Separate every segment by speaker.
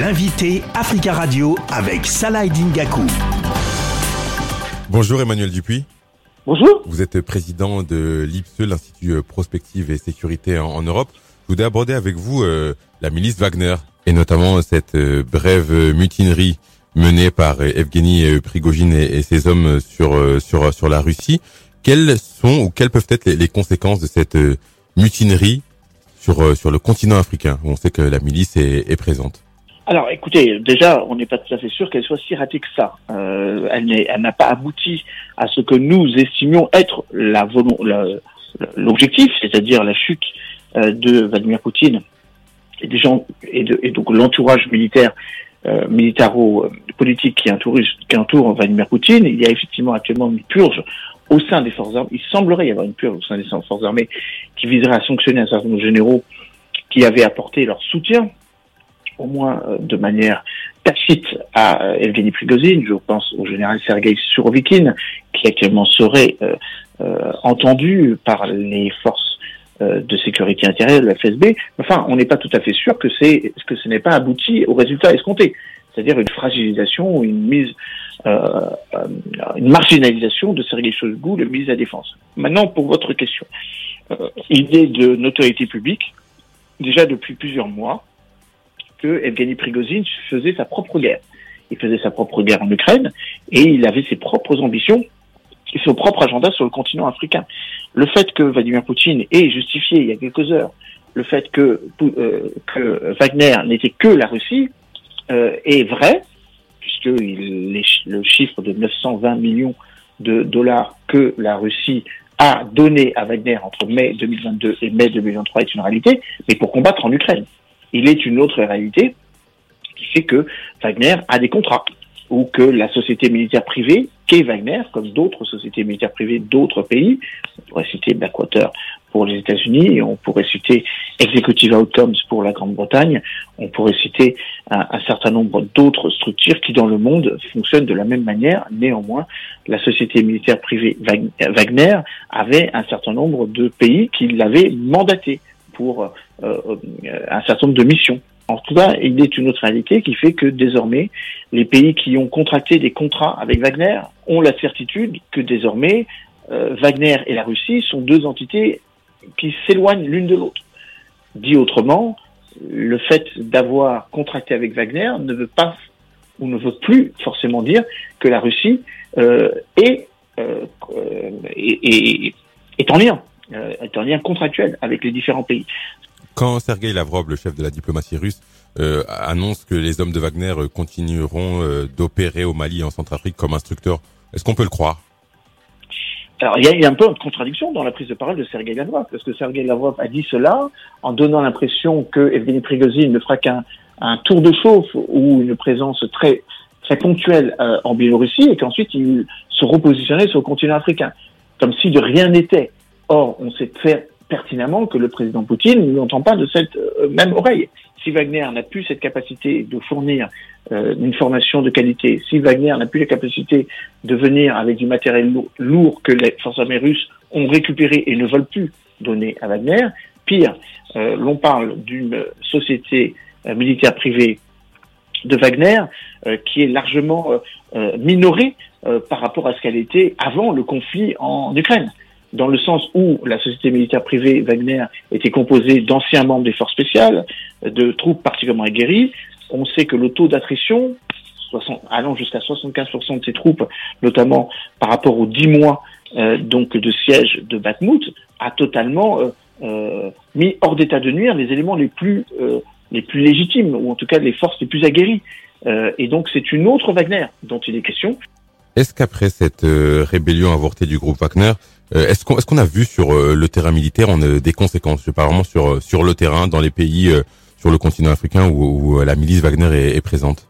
Speaker 1: L'invité Africa Radio avec Salah Dingaku.
Speaker 2: Bonjour Emmanuel Dupuis.
Speaker 3: Bonjour.
Speaker 2: Vous êtes président de l'IPSE, l'Institut Prospective et Sécurité en, Europe. Je voudrais aborder avec vous euh, la milice Wagner et notamment cette euh, brève mutinerie menée par Evgeny Prigogine et, ses hommes sur sur sur la Russie. Quelles sont ou quelles peuvent être les, conséquences de cette mutinerie sur sur le continent africain où on sait que la milice est, est présente?
Speaker 3: Alors, écoutez, déjà, on n'est pas tout à fait sûr qu'elle soit si ratée que ça. Euh, elle n'a pas abouti à ce que nous estimions être l'objectif, c'est-à-dire la chute euh, de Vladimir Poutine et des gens et, de, et donc l'entourage militaire, euh, militaro-politique qui entoure, qui entoure Vladimir Poutine. Il y a effectivement actuellement une purge au sein des forces armées. Il semblerait y avoir une purge au sein des forces armées qui viserait à sanctionner un certain nombre de généraux qui avaient apporté leur soutien au moins euh, de manière tacite à euh, Evgeny Prigozhin. Je pense au général Sergei Surovikin, qui actuellement serait euh, entendu par les forces de sécurité intérieure de la FSB. Enfin, on n'est pas tout à fait sûr que c'est que ce n'est pas abouti au résultat escompté, c'est-à-dire une fragilisation ou une mise, euh, une marginalisation de Sergei Shoigu, le de la Défense. Maintenant, pour votre question, euh, il est de notoriété publique déjà depuis plusieurs mois que Evgeny Prigozhin faisait sa propre guerre. Il faisait sa propre guerre en Ukraine et il avait ses propres ambitions et son propre agenda sur le continent africain. Le fait que Vladimir Poutine ait justifié il y a quelques heures le fait que, euh, que Wagner n'était que la Russie euh, est vrai, puisque le chiffre de 920 millions de dollars que la Russie a donné à Wagner entre mai 2022 et mai 2023 est une réalité, mais pour combattre en Ukraine il est une autre réalité qui fait que Wagner a des contrats ou que la société militaire privée, qu'est Wagner, comme d'autres sociétés militaires privées d'autres pays, on pourrait citer Blackwater pour les États-Unis, on pourrait citer Executive Outcomes pour la Grande-Bretagne, on pourrait citer un, un certain nombre d'autres structures qui dans le monde fonctionnent de la même manière. Néanmoins, la société militaire privée Wagner avait un certain nombre de pays qui l'avaient mandaté pour euh, euh, un certain nombre de missions. En tout cas, il est une autre réalité qui fait que désormais, les pays qui ont contracté des contrats avec Wagner ont la certitude que désormais, euh, Wagner et la Russie sont deux entités qui s'éloignent l'une de l'autre. Dit autrement, le fait d'avoir contracté avec Wagner ne veut pas ou ne veut plus forcément dire que la Russie est, est, en lien est un lien contractuel avec les différents pays.
Speaker 2: Quand Sergei Lavrov, le chef de la diplomatie russe, euh, annonce que les hommes de Wagner euh, continueront euh, d'opérer au Mali et en Centrafrique comme instructeurs, est-ce qu'on peut le croire?
Speaker 3: Alors, il y, a, un peu de contradiction dans la prise de parole de Sergei Lavrov, parce que Sergei Lavrov a dit cela en donnant l'impression que Evgeny Prigozhin ne fera qu'un un tour de chauffe ou une présence très très ponctuelle en Biélorussie et qu'ensuite il se repositionnait sur le continent africain, comme si de rien n'était. Or, on sait très pertinemment que le président Poutine n'entend pas de cette euh, même oreille. Si Wagner n'a plus cette capacité de fournir euh, une formation de qualité, si Wagner n'a plus la capacité de venir avec du matériel lourd, que les forces armées russes ont récupéré et ne veulent plus donner à Wagner, pire, euh, l'on parle d'une société militaire privée de Wagner qui est largement minorée par rapport à ce qu'elle était avant le conflit en Ukraine dans le sens où la société militaire privée Wagner était composée d'anciens membres des forces spéciales, de troupes particulièrement aguerries. On sait que le taux d'attrition, allant jusqu'à 75% de ces troupes, notamment par rapport aux 10 mois euh, donc de siège de Bakhmut, a totalement euh, euh, mis hors d'état de nuire les éléments les plus les plus légitimes, ou en tout cas les forces les plus aguerries. et donc c'est une autre Wagner dont il est question.
Speaker 2: Est-ce qu'après cette rébellion avortée du groupe Wagner, est-ce qu'on est-ce qu'on a vu sur euh, le terrain militaire on a des conséquences? Je parle vraiment sur euh, sur le terrain dans les pays sur le continent africain où, la milice Wagner est, présente?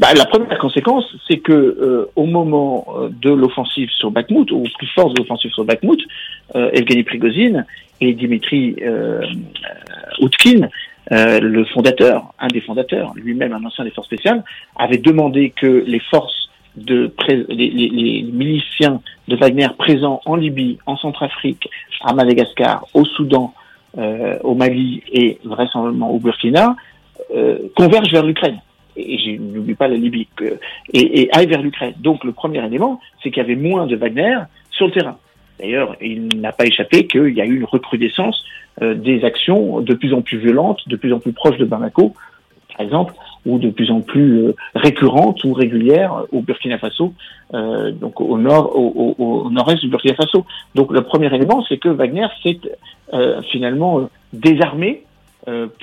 Speaker 3: Bah, la première conséquence, c'est que au moment de l'offensive sur Bakhmut, ou plus fort de l'offensive sur Bakhmut, Evgeny Prigozhin et Dimitri Outkin, le fondateur, un des fondateurs, lui-même un ancien des forces spéciales, avaient demandé que les forces de les, les, miliciens de Wagner présents en Libye, en Centrafrique, à Madagascar, au Soudan, euh, au Mali et vraisemblablement au Burkina convergent vers l'Ukraine et je n'oublie pas la Libye, et, et aille vers l'Ukraine. Donc le premier élément, c'est qu'il y avait moins de Wagner sur le terrain. D'ailleurs, il n'a pas échappé qu'il y a eu une recrudescence euh, des actions de plus en plus violentes, de plus en plus proches de Bamako, par exemple, ou de plus en plus euh, récurrentes ou régulières au Burkina Faso, euh, donc au nord, au, au, nord-est du Burkina Faso. Donc le premier élément, c'est que Wagner s'est euh, finalement désarmé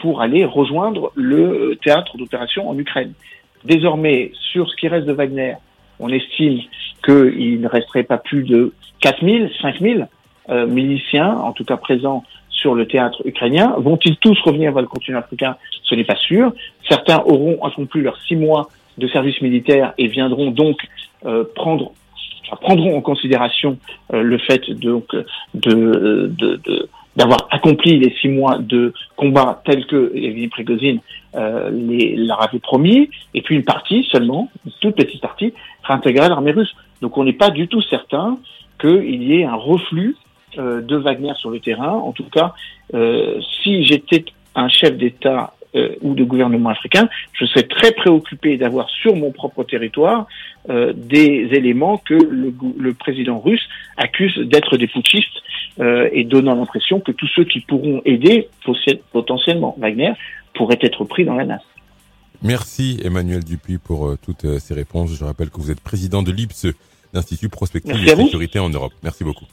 Speaker 3: pour aller rejoindre le théâtre d'opération en Ukraine. Désormais, sur ce qui reste de Wagner, on estime qu'il ne resterait pas plus de 4000, 5000 euh, miliciens, en tout cas présents sur le théâtre ukrainien. Vont-ils tous revenir vers le continent africain? Ce n'est pas sûr. Certains auront accompli leurs six mois de service militaire et viendront donc euh, prendre en considération euh, le fait donc de d'avoir accompli les six mois de combat tels que Evgeny Prigozhin euh, leur avait promis, et puis une partie seulement, une toute petite partie, réintégrer l'armée russe. Donc on n'est pas du tout certain qu'il y ait un reflux euh, de Wagner sur le terrain. En tout cas, euh, si j'étais un chef d'État euh, ou de gouvernement africain, je serais très préoccupé d'avoir sur mon propre territoire euh, des éléments que le, le, président russe accuse d'être des putschistes euh, et donnant l'impression que tous ceux qui pourront aider potentiellement Wagner pourraient être pris dans la nasse.
Speaker 2: Merci Emmanuel Dupuis pour euh, toutes ces réponses. Je rappelle que vous êtes président de l'IPSE, l'Institut Prospective et Sécurité en Europe. Merci beaucoup.